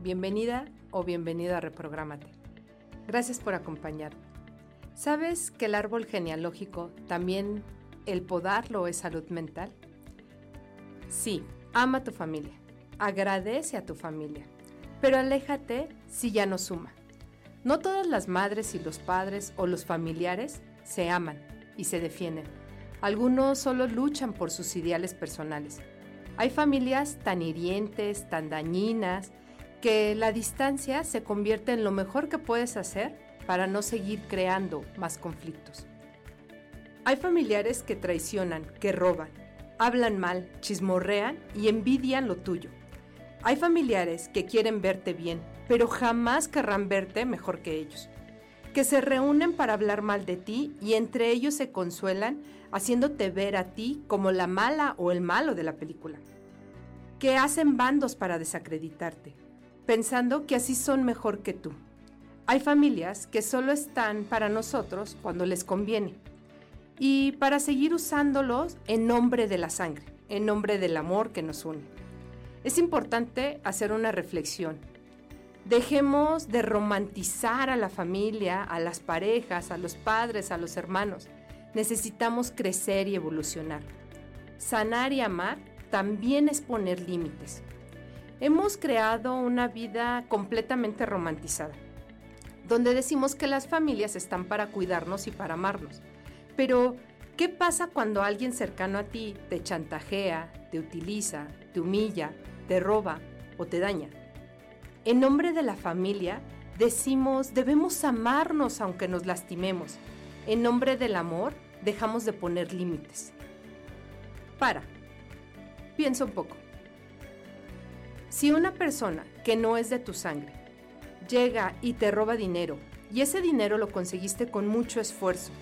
Bienvenida o bienvenido a Reprográmate. Gracias por acompañarme. ¿Sabes que el árbol genealógico también el podarlo es salud mental? Sí, ama a tu familia, agradece a tu familia, pero aléjate si ya no suma. No todas las madres y los padres o los familiares se aman y se defienden. Algunos solo luchan por sus ideales personales hay familias tan hirientes, tan dañinas, que la distancia se convierte en lo mejor que puedes hacer para no seguir creando más conflictos. Hay familiares que traicionan, que roban, hablan mal, chismorrean y envidian lo tuyo. Hay familiares que quieren verte bien, pero jamás querrán verte mejor que ellos que se reúnen para hablar mal de ti y entre ellos se consuelan haciéndote ver a ti como la mala o el malo de la película. Que hacen bandos para desacreditarte, pensando que así son mejor que tú. Hay familias que solo están para nosotros cuando les conviene y para seguir usándolos en nombre de la sangre, en nombre del amor que nos une. Es importante hacer una reflexión Dejemos de romantizar a la familia, a las parejas, a los padres, a los hermanos. Necesitamos crecer y evolucionar. Sanar y amar también es poner límites. Hemos creado una vida completamente romantizada, donde decimos que las familias están para cuidarnos y para amarnos. Pero, ¿qué pasa cuando alguien cercano a ti te chantajea, te utiliza, te humilla, te roba o te daña? En nombre de la familia, decimos, debemos amarnos aunque nos lastimemos. En nombre del amor, dejamos de poner límites. Para. Piensa un poco. Si una persona que no es de tu sangre llega y te roba dinero, y ese dinero lo conseguiste con mucho esfuerzo,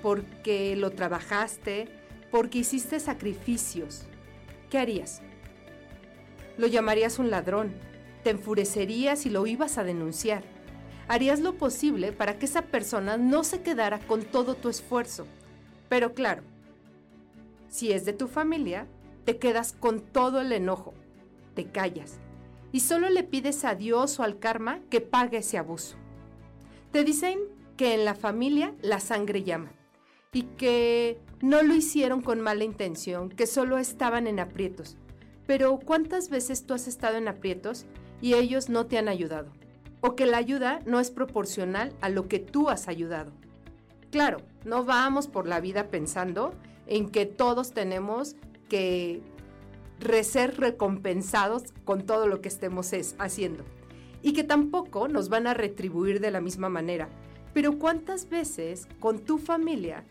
porque lo trabajaste, porque hiciste sacrificios, ¿qué harías? Lo llamarías un ladrón, te enfurecerías y lo ibas a denunciar. Harías lo posible para que esa persona no se quedara con todo tu esfuerzo. Pero claro, si es de tu familia, te quedas con todo el enojo, callas y solo le pides a Dios o al karma que pague ese abuso. Te dicen que en la familia la sangre llama y que no lo hicieron con mala intención, que solo estaban en aprietos. Pero ¿cuántas veces tú has estado en aprietos y ellos no te han ayudado, o que la ayuda no es proporcional a lo que tú has ayudado. Claro, no vamos por la vida pensando en que todos tenemos que ser recompensados con todo lo que estemos haciendo y que tampoco nos van a retribuir de la misma manera. Pero ¿cuántas veces con tu familia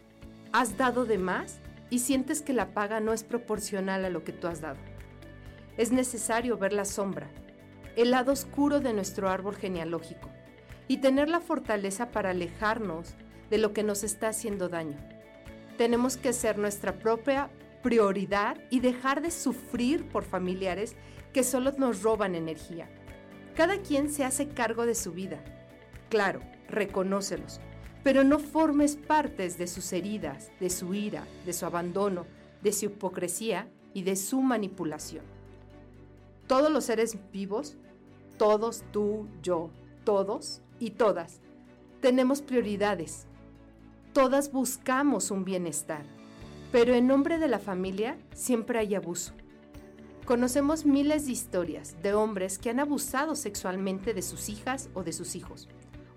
has dado de más y sientes que la paga no es proporcional a lo que tú has dado? Es necesario ver la sombra, el lado oscuro de nuestro árbol genealógico y tener la fortaleza para alejarnos de lo que nos está haciendo daño. Tenemos que ser nuestra propia prioridad y dejar de sufrir por familiares que solo nos roban energía. Cada quien se hace cargo de su vida. Claro, reconócelos, pero no formes partes de sus heridas, de su ira, de su abandono, de su hipocresía y de su manipulación. Todos los seres vivos, todos, tú, yo, todos y todas, tenemos prioridades. Todas buscamos un bienestar, pero en nombre de la familia siempre hay abuso. Conocemos miles de historias de hombres que han abusado sexualmente de sus hijas o de sus hijos,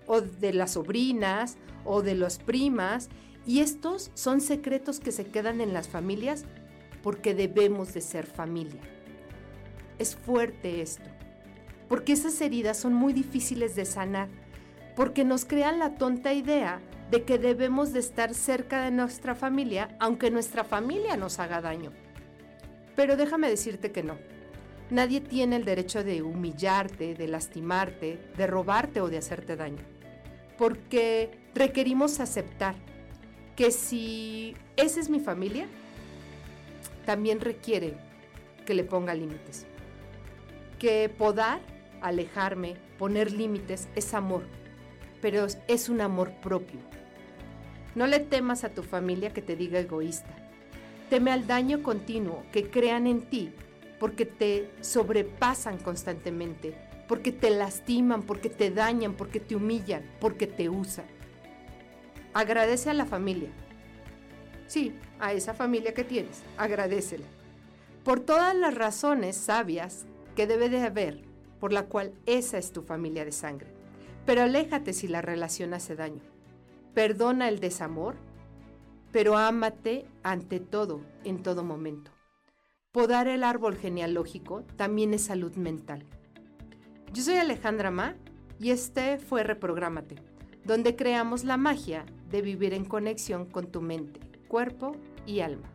o de las sobrinas o de las primas, y estos son secretos que se quedan en las familias porque debemos de ser familia. Es fuerte esto, porque esas heridas son muy difíciles de sanar, porque nos crean la tonta idea de que debemos de estar cerca de nuestra familia aunque nuestra familia nos haga daño. Pero déjame decirte que no. Nadie tiene el derecho de humillarte, de lastimarte, de robarte o de hacerte daño. Porque requerimos aceptar que si esa es mi familia, también requiere que le ponga límites. Que podar, alejarme, poner límites es amor, pero es un amor propio. No le temas a tu familia que te diga egoísta. Teme al daño continuo que crean en ti porque te sobrepasan constantemente, porque te lastiman, porque te dañan, porque te humillan, porque te usan. Agradece a la familia. Sí, a esa familia que tienes, agradecela. Por todas las razones sabias que debe de haber, por la cual esa es tu familia de sangre. Pero aléjate si la relación hace daño. Perdona el desamor, pero ámate ante todo, en todo momento. Podar el árbol genealógico también es salud mental. Yo soy Alejandra Ma y este fue Reprográmate, donde creamos la magia de vivir en conexión con tu mente, cuerpo y alma.